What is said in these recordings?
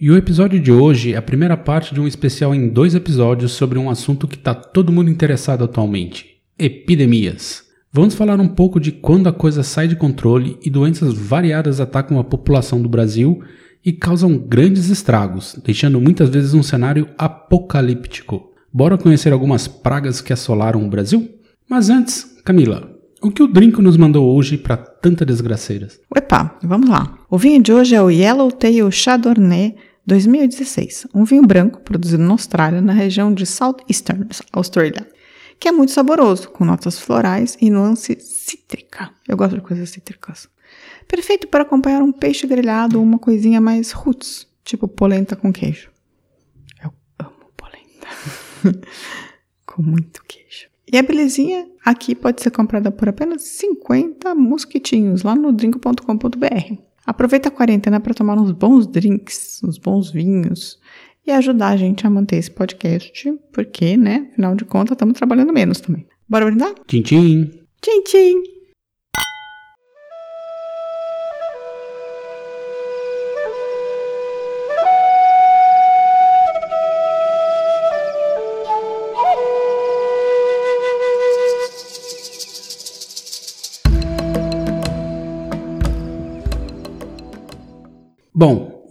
E o episódio de hoje é a primeira parte de um especial em dois episódios sobre um assunto que está todo mundo interessado atualmente: epidemias. Vamos falar um pouco de quando a coisa sai de controle e doenças variadas atacam a população do Brasil e causam grandes estragos, deixando muitas vezes um cenário apocalíptico. Bora conhecer algumas pragas que assolaram o Brasil? Mas antes, Camila, o que o Drinco nos mandou hoje para tanta desgraceiras? Epa, vamos lá. O vinho de hoje é o Yellowtail Chardonnay 2016, um vinho branco produzido na Austrália, na região de Southeastern Australia, que é muito saboroso, com notas florais e nuance cítrica. Eu gosto de coisas cítricas. Perfeito para acompanhar um peixe grelhado ou uma coisinha mais roots, tipo polenta com queijo. Eu amo polenta. com muito queijo. E a belezinha aqui pode ser comprada por apenas 50 mosquitinhos lá no drink.com.br. Aproveita a quarentena para tomar uns bons drinks, uns bons vinhos e ajudar a gente a manter esse podcast, porque, né, afinal de contas, estamos trabalhando menos também. Bora brindar? Tchim, tchim. Tchim, tchim.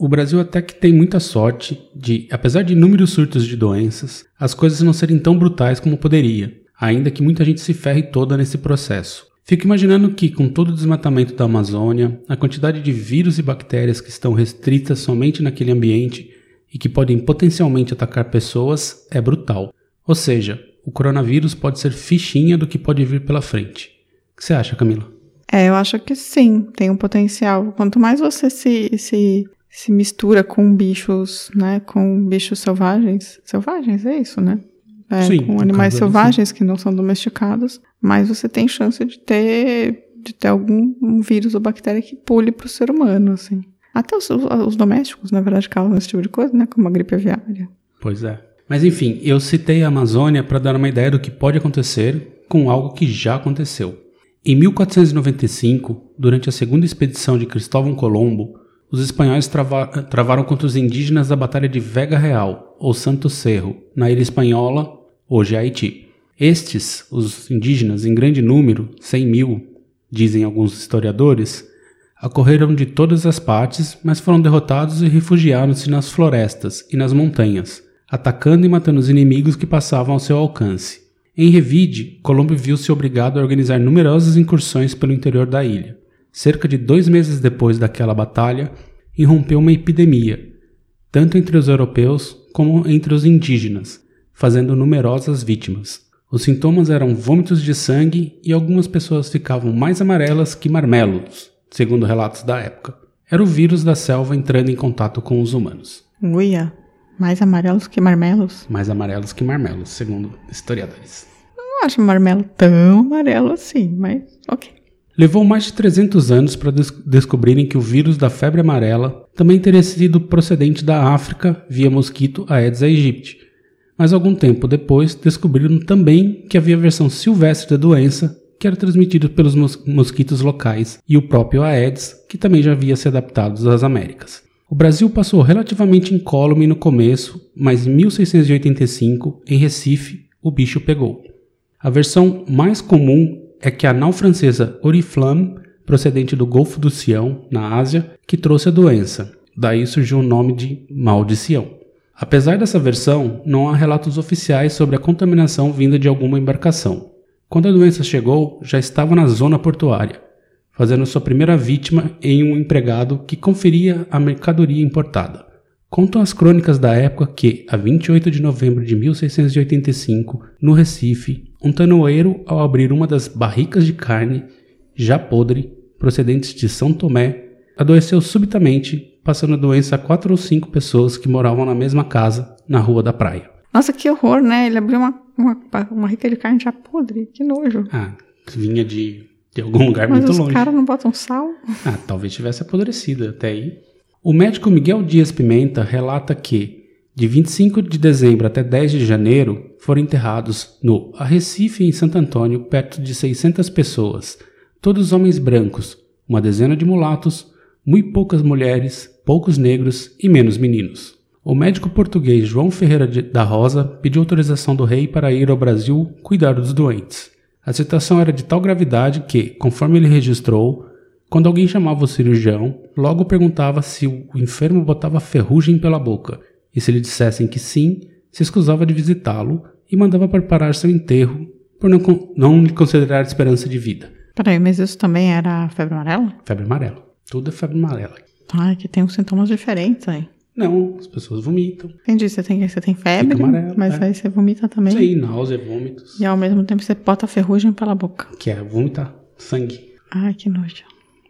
Brasil até que tem muita sorte de, apesar de inúmeros surtos de doenças, as coisas não serem tão brutais como poderia, ainda que muita gente se ferre toda nesse processo. Fico imaginando que, com todo o desmatamento da Amazônia, a quantidade de vírus e bactérias que estão restritas somente naquele ambiente e que podem potencialmente atacar pessoas é brutal. Ou seja, o coronavírus pode ser fichinha do que pode vir pela frente. O que você acha, Camila? É, eu acho que sim, tem um potencial. Quanto mais você se, se, se mistura com bichos, né, com bichos selvagens, selvagens, é isso, né? É, Sim, com animais selvagens que não são domesticados, mais você tem chance de ter, de ter algum um vírus ou bactéria que pule para o ser humano, assim. Até os, os domésticos, na verdade, causam esse tipo de coisa, né? Como a gripe aviária. Pois é. Mas enfim, eu citei a Amazônia para dar uma ideia do que pode acontecer com algo que já aconteceu. Em 1495, durante a segunda expedição de Cristóvão Colombo, os espanhóis trava travaram contra os indígenas da Batalha de Vega Real, ou Santo Cerro, na ilha espanhola, hoje Haiti. Estes, os indígenas, em grande número, 100 mil, dizem alguns historiadores, acorreram de todas as partes, mas foram derrotados e refugiaram-se nas florestas e nas montanhas, atacando e matando os inimigos que passavam ao seu alcance. Em Revide, Colombo viu-se obrigado a organizar numerosas incursões pelo interior da ilha. Cerca de dois meses depois daquela batalha, irrompeu uma epidemia, tanto entre os europeus como entre os indígenas, fazendo numerosas vítimas. Os sintomas eram vômitos de sangue e algumas pessoas ficavam mais amarelas que marmelos, segundo relatos da época. Era o vírus da selva entrando em contato com os humanos. Uia, mais amarelos que marmelos? Mais amarelos que marmelos, segundo historiadores não acho marmelo tão amarelo assim, mas ok. Levou mais de 300 anos para des descobrirem que o vírus da febre amarela também teria sido procedente da África via mosquito Aedes aegypti. Mas algum tempo depois descobriram também que havia versão silvestre da doença, que era transmitida pelos mos mosquitos locais, e o próprio Aedes, que também já havia se adaptado às Américas. O Brasil passou relativamente incólume no começo, mas em 1685, em Recife, o bicho pegou. A versão mais comum é que a nau francesa Oriflamme, procedente do Golfo do Sião, na Ásia, que trouxe a doença. Daí surgiu o nome de Mal de Sião. Apesar dessa versão, não há relatos oficiais sobre a contaminação vinda de alguma embarcação. Quando a doença chegou, já estava na zona portuária, fazendo sua primeira vítima em um empregado que conferia a mercadoria importada. Contam as crônicas da época que, a 28 de novembro de 1685, no Recife, um tanoeiro, ao abrir uma das barricas de carne, já podre, procedentes de São Tomé, adoeceu subitamente, passando a doença a quatro ou cinco pessoas que moravam na mesma casa, na Rua da Praia. Nossa, que horror, né? Ele abriu uma, uma, uma rica de carne já podre. Que nojo. Ah, vinha de, de algum lugar Mas muito os longe. caras não botam sal? Ah, talvez tivesse apodrecido até aí. O médico Miguel Dias Pimenta relata que, de 25 de dezembro até 10 de janeiro, foram enterrados no Arrecife, em Santo Antônio, perto de 600 pessoas, todos homens brancos, uma dezena de mulatos, muito poucas mulheres, poucos negros e menos meninos. O médico português João Ferreira da Rosa pediu autorização do rei para ir ao Brasil cuidar dos doentes. A situação era de tal gravidade que, conforme ele registrou, quando alguém chamava o cirurgião, logo perguntava se o enfermo botava ferrugem pela boca, e se lhe dissessem que sim, se escusava de visitá-lo e mandava preparar seu enterro por não, não lhe considerar esperança de vida. Peraí, mas isso também era febre amarela? Febre amarela. Tudo é febre amarela. Ai, que tem uns sintomas diferentes aí. Não, as pessoas vomitam. Entendi, você tem, você tem febre, amarelo, mas é. aí você vomita também. Sim, náusea, vômitos. E ao mesmo tempo você bota ferrugem pela boca. Que é vomitar sangue. Ai, que nojo.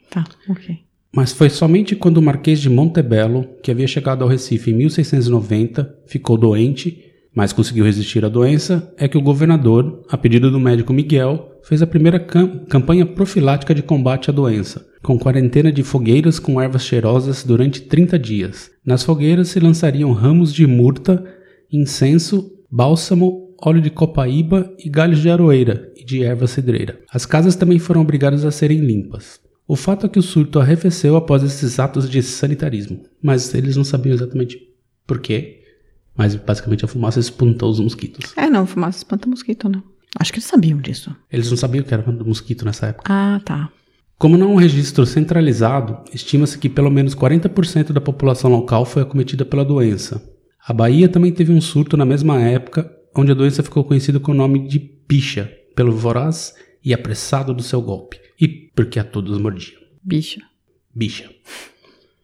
Tá, ok. Mas foi somente quando o Marquês de Montebello, que havia chegado ao Recife em 1690, ficou doente, mas conseguiu resistir à doença, é que o governador, a pedido do médico Miguel, fez a primeira cam- campanha profilática de combate à doença, com quarentena de fogueiras com ervas cheirosas durante 30 dias. Nas fogueiras se lançariam ramos de murta, incenso, bálsamo, óleo de copaíba e galhos de aroeira e de erva cidreira. As casas também foram obrigadas a serem limpas. O fato é que o surto arrefeceu após esses atos de sanitarismo, mas eles não sabiam exatamente por quê. Mas basicamente a fumaça espantou os mosquitos. É, não, fumaça espanta mosquito, né? Acho que eles sabiam disso. Eles não sabiam que era mosquito nessa época. Ah, tá. Como não há um registro centralizado, estima-se que pelo menos 40% da população local foi acometida pela doença. A Bahia também teve um surto na mesma época, onde a doença ficou conhecida com o nome de picha, pelo voraz e apressado do seu golpe, porque a todos mordiam. Bicha. Bicha.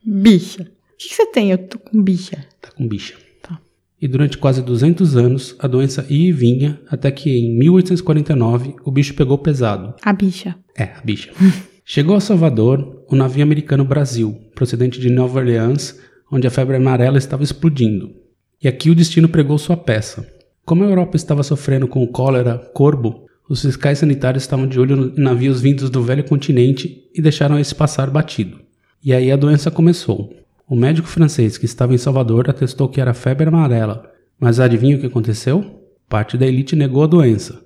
Bicha. O que, que você tem? Eu tô com bicha. Tá com bicha. Tá. E durante quase 200 anos, a doença ia e vinha, até que em 1849 o bicho pegou pesado. A bicha. É, a bicha. Chegou a Salvador o navio americano Brasil, procedente de Nova Orleans, onde a febre amarela estava explodindo. E aqui o destino pregou sua peça. Como a Europa estava sofrendo com cólera corbo, os fiscais sanitários estavam de olho em navios vindos do velho continente e deixaram esse passar batido. E aí a doença começou. O médico francês que estava em Salvador atestou que era febre amarela, mas adivinha o que aconteceu? Parte da elite negou a doença.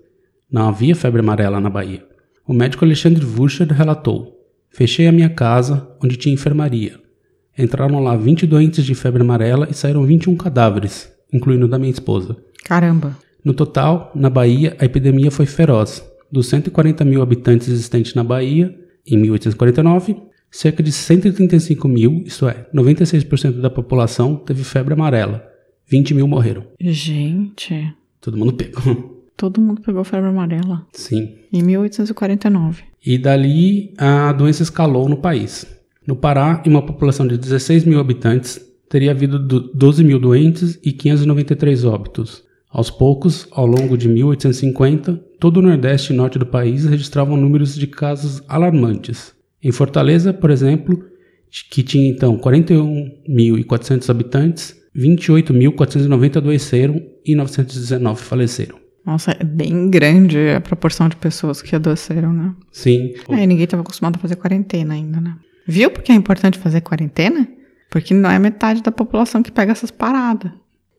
Não havia febre amarela na Bahia. O médico Alexandre Wucher relatou: Fechei a minha casa, onde tinha enfermaria. Entraram lá 20 doentes de febre amarela e saíram 21 cadáveres, incluindo o da minha esposa. Caramba. No total, na Bahia, a epidemia foi feroz. Dos 140 mil habitantes existentes na Bahia, em 1849, cerca de 135 mil, isto é, 96% da população, teve febre amarela. 20 mil morreram. Gente. Todo mundo pegou. Todo mundo pegou febre amarela. Sim. Em 1849. E dali a doença escalou no país. No Pará, em uma população de 16 mil habitantes, teria havido do- 12 mil doentes e 593 óbitos. Aos poucos, ao longo de 1850, todo o nordeste e norte do país registravam números de casos alarmantes. Em Fortaleza, por exemplo, que tinha então 41.400 habitantes, 28.490 adoeceram e 919 faleceram. Nossa, é bem grande a proporção de pessoas que adoeceram, né? Sim, É, ninguém estava acostumado a fazer quarentena ainda, né? Viu porque é importante fazer quarentena? Porque não é metade da população que pega essas paradas.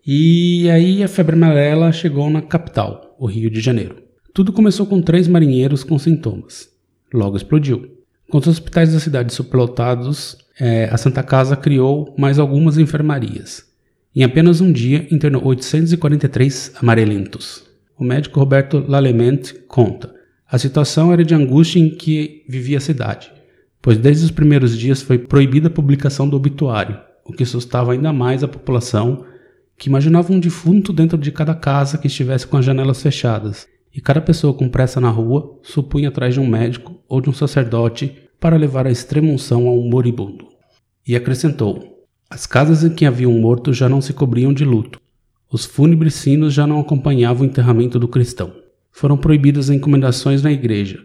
E aí a febre amarela chegou na capital, o Rio de Janeiro. Tudo começou com três marinheiros com sintomas. Logo explodiu. Com os hospitais da cidade superlotados, eh, a Santa Casa criou mais algumas enfermarias. Em apenas um dia, internou 843 amarelentos. O médico Roberto Lalemente conta: a situação era de angústia em que vivia a cidade, pois desde os primeiros dias foi proibida a publicação do obituário, o que assustava ainda mais a população que imaginava um defunto dentro de cada casa que estivesse com as janelas fechadas, e cada pessoa com pressa na rua supunha atrás de um médico ou de um sacerdote para levar a extrema unção a um moribundo. E acrescentou: as casas em que havia um morto já não se cobriam de luto. Os fúnebres sinos já não acompanhavam o enterramento do cristão. Foram proibidas encomendações na igreja.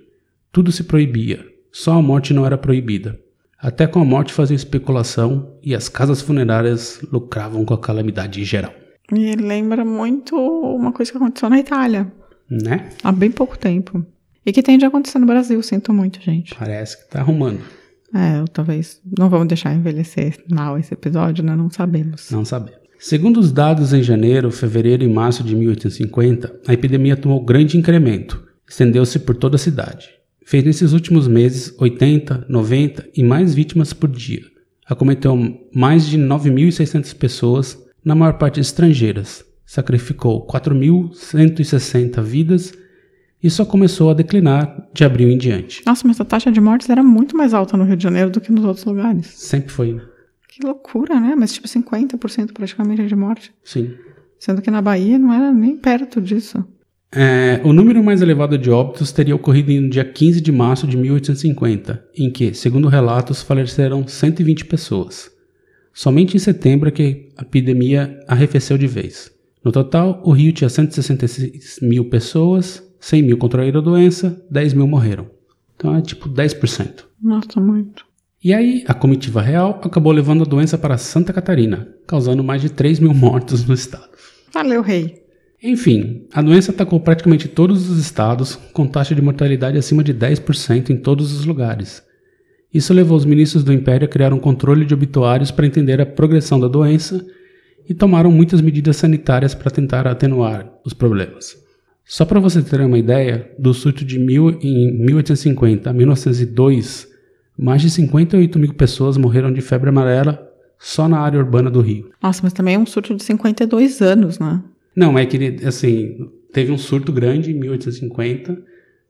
Tudo se proibia, só a morte não era proibida. Até com a morte faziam especulação e as casas funerárias lucravam com a calamidade geral. E lembra muito uma coisa que aconteceu na Itália Né? há bem pouco tempo. E que tende a acontecer no Brasil, sinto muito, gente. Parece que tá arrumando. É, talvez não vamos deixar envelhecer mal esse episódio, né? Não sabemos. Não sabemos. Segundo os dados em janeiro, fevereiro e março de 1850, a epidemia tomou grande incremento, estendeu-se por toda a cidade. Fez nesses últimos meses 80, 90 e mais vítimas por dia. Acometeu mais de 9.600 pessoas, na maior parte estrangeiras. Sacrificou 4.160 vidas e só começou a declinar de abril em diante. Nossa, mas a taxa de mortes era muito mais alta no Rio de Janeiro do que nos outros lugares. Sempre foi, né? Que loucura, né? Mas tipo 50% praticamente de morte. Sim. Sendo que na Bahia não era nem perto disso. É, o número mais elevado de óbitos teria ocorrido no dia 15 de março de 1850, em que, segundo relatos, faleceram 120 pessoas. Somente em setembro é que a epidemia arrefeceu de vez. No total, o Rio tinha 166 mil pessoas, 100 mil contraíram a doença, 10 mil morreram. Então é tipo 10%. Nossa, muito. E aí, a comitiva real acabou levando a doença para Santa Catarina, causando mais de 3 mil mortos no estado. Valeu, rei. Enfim, a doença atacou praticamente todos os estados, com taxa de mortalidade acima de 10% em todos os lugares. Isso levou os ministros do Império a criar um controle de obituários para entender a progressão da doença e tomaram muitas medidas sanitárias para tentar atenuar os problemas. Só para você ter uma ideia, do surto de mil, em 1850 a 1902, mais de 58 mil pessoas morreram de febre amarela só na área urbana do Rio. Nossa, mas também é um surto de 52 anos, né? Não, é que ele, assim, teve um surto grande em 1850,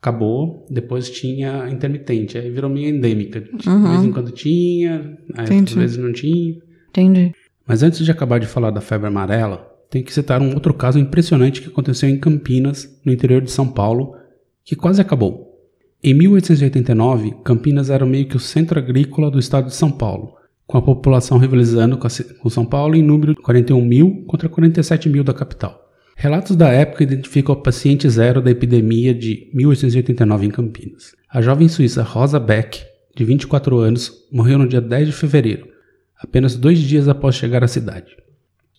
acabou, depois tinha intermitente, aí virou meio endêmica. De vez em quando tinha, aí outras vezes não tinha. Entendi. Mas antes de acabar de falar da febre amarela, tem que citar um outro caso impressionante que aconteceu em Campinas, no interior de São Paulo, que quase acabou. Em 1889, Campinas era meio que o centro agrícola do estado de São Paulo, com a população rivalizando com, São Paulo em número de 41 mil contra 47 mil da capital. Relatos da época identificam o paciente zero da epidemia de 1889 em Campinas. A jovem suíça Rosa Beck, de 24 anos, morreu no dia 10 de fevereiro, apenas dois dias após chegar à cidade.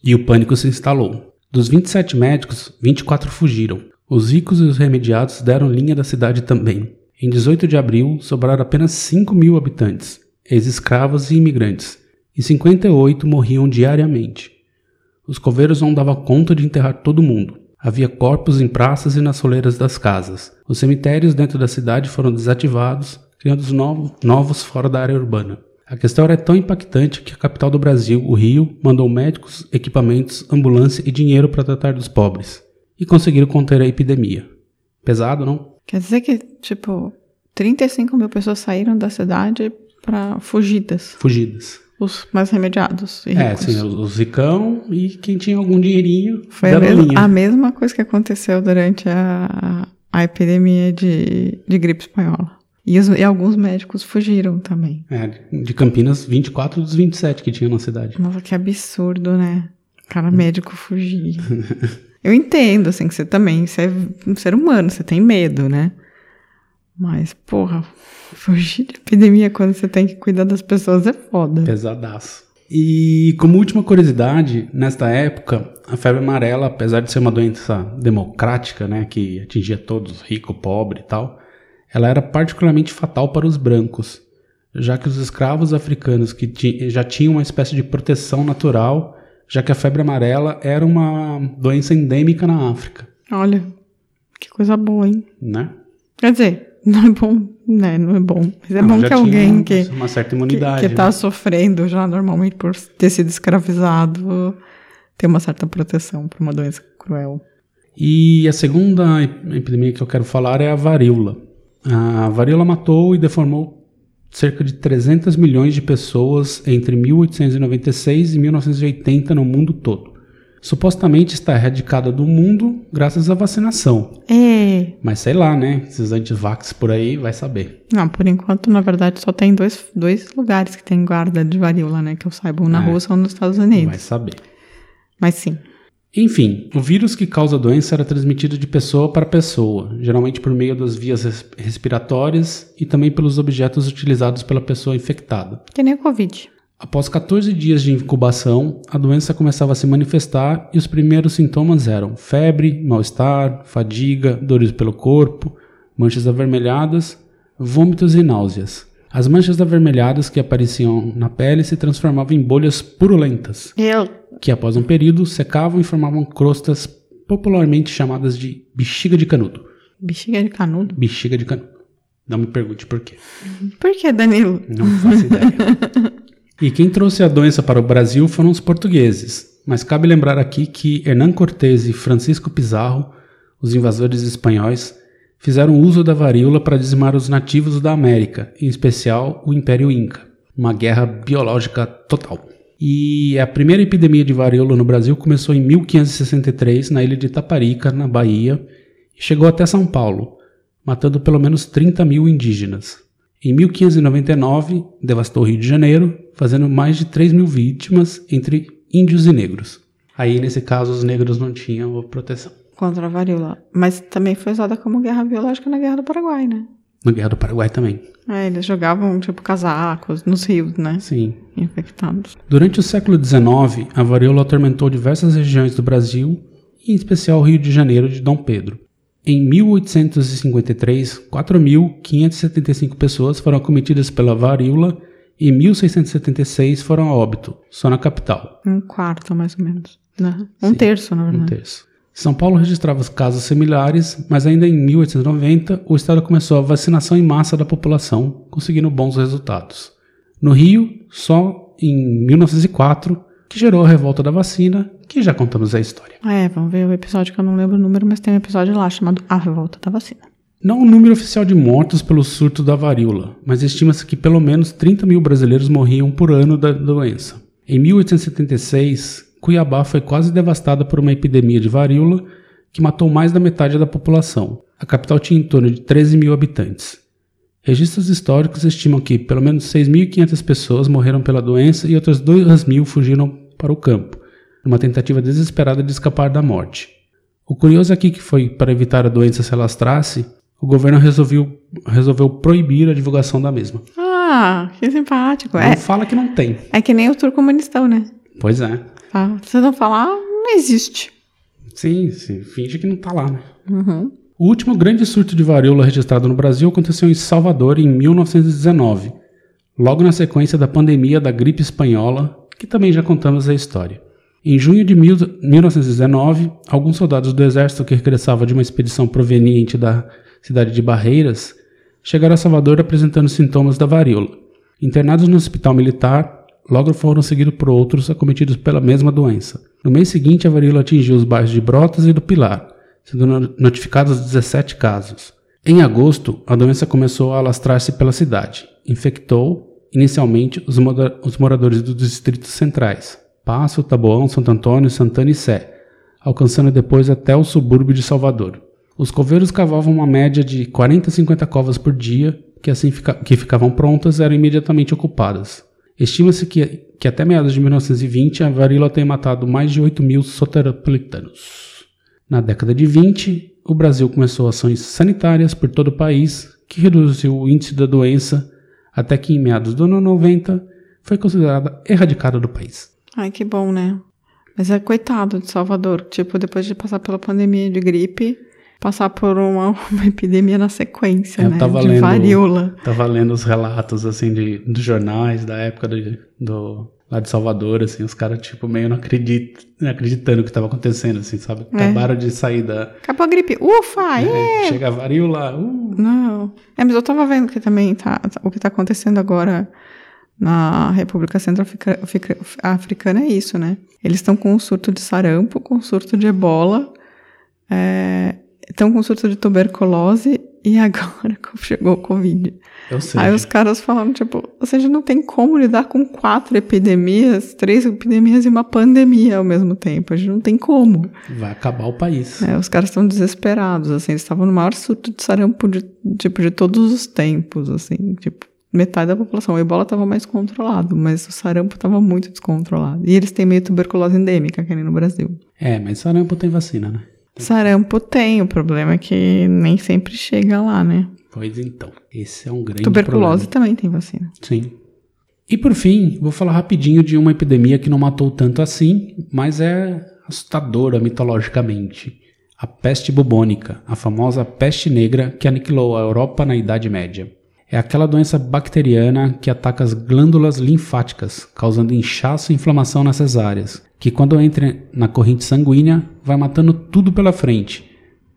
E o pânico se instalou. Dos 27 médicos, 24 fugiram. Os ricos e os remediados deram linha da cidade também. Em 18 de abril, sobraram apenas 5 mil habitantes, ex-escravos e imigrantes, e 58 morriam diariamente. Os coveiros não davam conta de enterrar todo mundo. Havia corpos em praças e nas soleiras das casas. Os cemitérios dentro da cidade foram desativados, criando os novo- novos fora da área urbana. A questão era tão impactante que a capital do Brasil, o Rio, mandou médicos, equipamentos, ambulância e dinheiro para tratar dos pobres. E conseguiram conter a epidemia. Pesado, não? Quer dizer que, tipo, 35 mil pessoas saíram da cidade para fugidas. Fugidas. Os mais remediados e É, ricos. sim, os, os ricão e quem tinha algum dinheirinho Foi a, deram mes- linha. a mesma coisa que aconteceu durante a, a epidemia de, de gripe espanhola. E, os- e alguns médicos fugiram também. É, de Campinas, 24 dos 27 que tinha na cidade. Nossa, que absurdo, né? Cara, médico fugir. Eu entendo, assim, que você também, você é um ser humano, você tem medo, né? Mas, porra, fugir de epidemia quando você tem que cuidar das pessoas é foda. Pesadaço. E como última curiosidade, nesta época, a febre amarela, apesar de ser uma doença democrática, né, que atingia todos, rico, pobre e tal, ela era particularmente fatal para os brancos, já que os escravos africanos que já tinham uma espécie de proteção natural, já que a febre amarela era uma doença endêmica na África, Olha, que coisa boa, hein? né? Quer dizer, não é bom, né? Não é bom. Mas é Não, bom que alguém que, uma certa que, imunidade. que tá né? sofrendo já normalmente por ter sido escravizado tem uma certa proteção para uma doença cruel. E a segunda epidemia que eu quero falar é a varíola. A varíola matou e deformou cerca de 300 milhões de pessoas entre 1896 e 1980 no mundo todo. Supostamente está erradicada do mundo graças à vacinação. É. Mas sei lá, né? Esses antivax por aí, vai saber. Não, por enquanto, na verdade, só tem dois, dois lugares que tem guarda de varíola, né? Que eu saiba, um na É. Rússia ou nos Estados Unidos. Vai saber. Mas sim. Enfim, o vírus que causa a doença era transmitido de pessoa para pessoa, geralmente por meio das vias res- respiratórias e também pelos objetos utilizados pela pessoa infectada. Que nem o Covid. Após 14 dias de incubação, a doença começava a se manifestar e os primeiros sintomas eram febre, mal-estar, fadiga, dores pelo corpo, manchas avermelhadas, vômitos e náuseas. As manchas avermelhadas que apareciam na pele se transformavam em bolhas purulentas, Eu. que após um período secavam e formavam crostas popularmente chamadas de bexiga de canudo. Bexiga de canudo. Bexiga de canudo. Não me pergunte por quê. Por que, Danilo? Não faço ideia. E quem trouxe a doença para o Brasil foram os portugueses. Mas cabe lembrar aqui que Hernán Cortés e Francisco Pizarro, os invasores espanhóis, fizeram uso da varíola para dizimar os nativos da América, em especial o Império Inca. Uma guerra biológica total. E a primeira epidemia de varíola no Brasil começou em 1563 na ilha de Taparica, na Bahia, e chegou até São Paulo, matando pelo menos 30 mil indígenas. Em 1599, devastou o Rio de Janeiro, fazendo mais de 3 mil vítimas entre índios e negros. Aí, nesse caso, os negros não tinham proteção. Contra a varíola. Mas também foi usada como guerra biológica na Guerra do Paraguai, né? Na Guerra do Paraguai também. É, eles jogavam, tipo, casacos nos rios, né? Sim. Infectados. Durante o século XIX, a varíola atormentou diversas regiões do Brasil, em especial o Rio de Janeiro de Dom Pedro. Em 1853, 4.575 pessoas foram acometidas pela varíola e 1.676 foram a óbito, só na capital. Um quarto, mais ou menos. Né? Um Sim, terço, na Um verdade. terço. São Paulo registrava os casos similares, mas ainda em 1890 o estado começou a vacinação em massa da população, conseguindo bons resultados. No Rio, só em 1904, que gerou a revolta da vacina, que já contamos a história. É, vamos ver o episódio que eu não lembro o número, mas tem um episódio lá chamado A Revolta da Vacina. Não o número oficial de mortos pelo surto da varíola, mas estima-se que pelo menos 30 mil brasileiros morriam por ano da doença. Em 1876, Cuiabá foi quase devastada por uma epidemia de varíola que matou mais da metade da população. A capital tinha em torno de 13 mil habitantes. Registros históricos estimam que pelo menos 6.500 pessoas morreram pela doença e outras 2 mil fugiram para o campo, numa tentativa desesperada de escapar da morte. O curioso aqui que foi para evitar a doença se alastrasse, o governo resolveu, resolveu proibir a divulgação da mesma. Ah, que simpático. Não É, fala que não tem. é que nem o turcomunistão, né? Pois é. Tá? Se não falar, não existe. Sim, sim, finge que não tá lá, né? Uhum. O último grande surto de varíola registrado no Brasil aconteceu em Salvador em 1919, logo na sequência da pandemia da gripe espanhola, que também já contamos a história. Em junho de mil- 1919, alguns soldados do exército que regressavam de uma expedição proveniente da cidade de Barreiras chegaram a Salvador apresentando sintomas da varíola. Internados no hospital militar, logo foram seguidos por outros acometidos pela mesma doença. No mês seguinte, a varíola atingiu os bairros de Brotas e do Pilar, sendo no- notificados 17 casos. Em agosto, a doença começou a alastrar-se pela cidade. Infectou, inicialmente, os, os moradores dos distritos centrais, Passo, Taboão, Santo Antônio, Santana e Sé, alcançando depois até o subúrbio de Salvador. Os coveiros cavavam uma média de 40 a 50 covas por dia, que assim fica- que ficavam prontas eram imediatamente ocupadas. Estima-se que, que até meados de 1920 a varíola tenha matado mais de 8 mil soteropolitanos. Na década de 20, o Brasil começou ações sanitárias por todo o país, que reduziu o índice da doença até que em meados do ano 90 foi considerada erradicada do país. Ai, que bom, né? Mas é coitado de Salvador. Tipo, depois de passar pela pandemia de gripe, passar por uma, uma epidemia na sequência, Eu né? tava de lendo- varíola. Tava lendo os relatos, assim, de, dos jornais da época do, do- lá de Salvador, assim, os caras, tipo, meio não acreditam, acreditando o que tava acontecendo, assim, sabe? É. Acabaram de sair da... Acabou a gripe. Ufa! é! Chega a varíola, uh, Não. É, mas eu tava vendo que também tá, o que tá acontecendo agora na República Centro-Africana é isso, né? Eles estão com um surto de sarampo, com um surto de ebola, estão com surto de tuberculose e agora chegou o Covid. eu sei. Aí os caras falando, tipo, ou seja, não tem como lidar com quatro epidemias, três epidemias e uma pandemia ao mesmo tempo. A gente não tem como. Vai acabar o país. É, os caras estão desesperados, assim, eles estavam no maior surto de sarampo de, tipo, de todos os tempos, assim, tipo, metade da população. O ebola estava mais controlado, mas o sarampo estava muito descontrolado. E eles têm meio tuberculose endêmica, que nem no Brasil. É, mas sarampo tem vacina, né? Sarampo tem, o problema é que nem sempre chega lá, né? Pois então, esse é um grande Tuberculose problema. também tem vacina. Sim. E por fim, vou falar rapidinho de uma epidemia que não matou tanto assim, mas é assustadora mitologicamente. A peste bubônica, a famosa peste negra que aniquilou a Europa na Idade Média. É aquela doença bacteriana que ataca as glândulas linfáticas, causando inchaço e inflamação nessas áreas, que quando entra na corrente sanguínea vai matando tudo pela frente.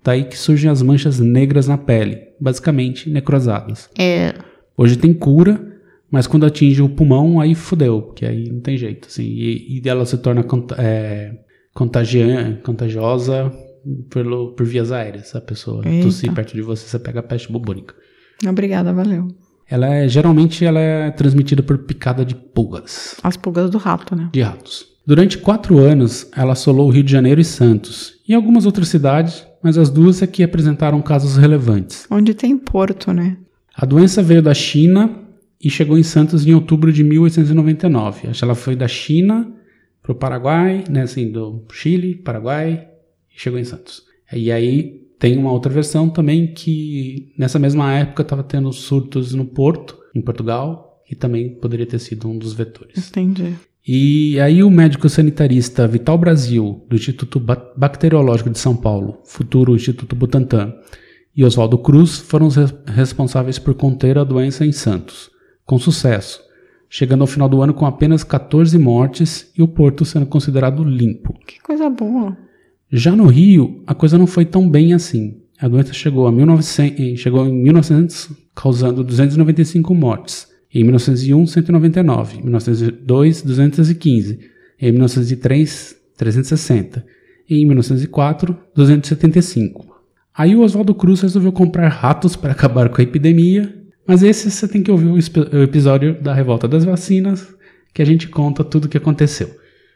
Daí que surgem as manchas negras na pele, basicamente necrosadas. É. Hoje tem cura, mas quando atinge o pulmão, aí fudeu, porque aí não tem jeito. Assim, e, e ela se torna cont é, contagiosa pelo, por vias aéreas. A pessoa Eita. tossir perto de você, você pega a peste bubônica. Obrigada, valeu. Ela é, geralmente ela é transmitida por picada de pulgas, As pulgas do rato, né? de ratos. Durante quatro anos, ela assolou o Rio de Janeiro e Santos, e algumas outras cidades, mas as duas é que apresentaram casos relevantes. Onde tem porto, né? A doença veio da China e chegou em Santos em outubro de 1899. Acho que ela foi da China para o Paraguai, né, assim, do Chile, Paraguai, e chegou em Santos. E aí tem uma outra versão também que nessa mesma época estava tendo surtos no Porto, em Portugal, e também poderia ter sido um dos vetores. Entendi. E aí o médico sanitarista Vital Brasil, do Instituto Ba- Bacteriológico de São Paulo, futuro Instituto Butantan, e Oswaldo Cruz foram os res- responsáveis por conter a doença em Santos, com sucesso, chegando ao final do ano com apenas 14 mortes e o porto sendo considerado limpo. Que coisa boa. Já no Rio, a coisa não foi tão bem assim. A doença chegou, a 1900, eh, chegou em 1900, causando 295 mortes. Em 1901, 199. Em 1902, 215. Em 1903, 360. E em 1904, 275. Aí o Oswaldo Cruz resolveu comprar ratos para acabar com a epidemia. Mas esse você tem que ouvir o episódio da revolta das vacinas, que a gente conta tudo o que aconteceu.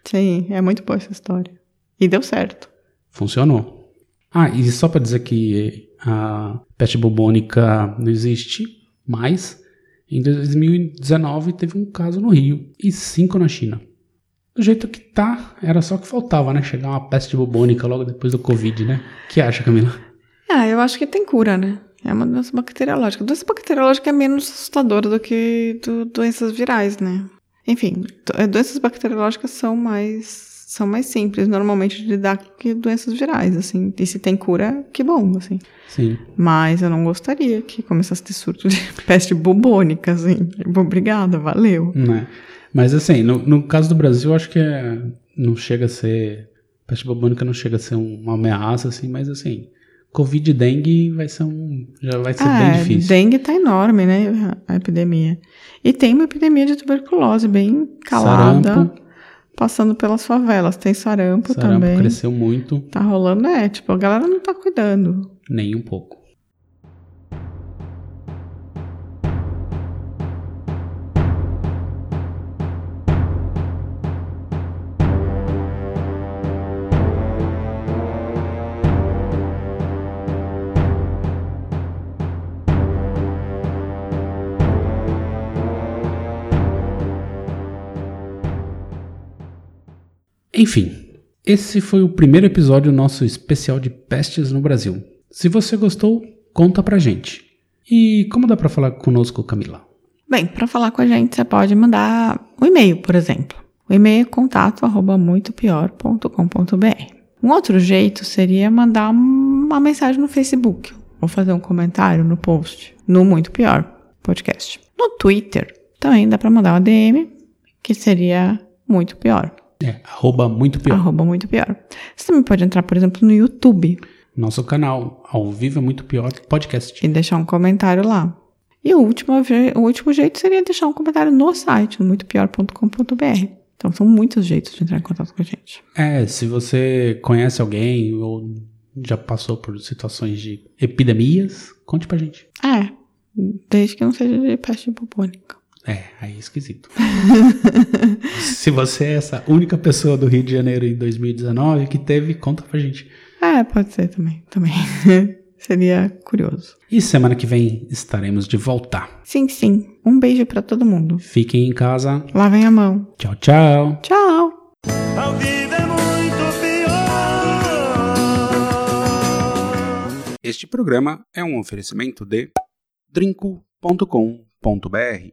Sim, é muito boa essa história. E deu certo. Funcionou. Ah, e só para dizer que a peste bubônica não existe mais, em 2019 teve um caso no Rio e cinco na China. Do jeito que tá, era só que faltava, né? Chegar uma peste bubônica logo depois do Covid, né? que acha, Camila? Ah, eu acho que tem cura, né? É uma doença bacteriológica. Doença bacteriológica é menos assustadora do que do- doenças virais, né? Enfim, eh, doenças bacteriológicas são mais são mais simples normalmente de lidar que doenças virais, assim. E se tem cura, que bom, assim. Sim. Mas eu não gostaria que começasse a ter surto de peste bubônica, assim. Obrigada, valeu. Né? Mas assim, no, no caso do Brasil, eu acho que é, não chega a ser. Peste bubônica não chega a ser um- uma ameaça, assim, mas assim. Covid e dengue vai ser um. Já vai ser bem É, difícil. dengue tá enorme, né? A epidemia. E tem uma epidemia de tuberculose bem calada, Sarampo. Passando pelas favelas. Tem sarampo, Sarampo também. cresceu muito, Tá rolando, é, tipo, a galera não tá cuidando. nem um pouco. Enfim, esse foi o primeiro episódio do nosso especial de pestes no Brasil. Se você gostou, conta pra gente. E como dá pra falar conosco, Camila? Bem, para falar com a gente, você pode mandar um e-mail, por exemplo. O e-mail é contato arroba muitopior.com.br. Um outro jeito seria mandar uma mensagem no Facebook ou fazer um comentário no post no Muito Pior Podcast. No Twitter também dá para mandar uma DM, que seria muito pior. É, arroba muito pior. Arroba muito pior. Você também pode entrar, por exemplo, no YouTube Nosso canal, ao vivo é muito pior, podcast. e deixar um comentário lá. E o último, o último jeito seria deixar um comentário no site, no muitopior.com.br. Então são muitos jeitos de entrar em contato com a gente. É, se você conhece alguém ou já passou por situações de epidemias, conte pra gente. É, desde que não seja de peste bubônica. É, aí é esquisito. se você é essa única pessoa do Rio de Janeiro em 2019 que teve, conta pra gente. É, pode ser também. Também. Seria curioso. E semana que vem estaremos de volta. Sim, sim. Um beijo pra todo mundo. Fiquem em casa. Lavem a mão. Tchau, tchau. Tchau! É muito pior. Este programa é um oferecimento de drinco.com.br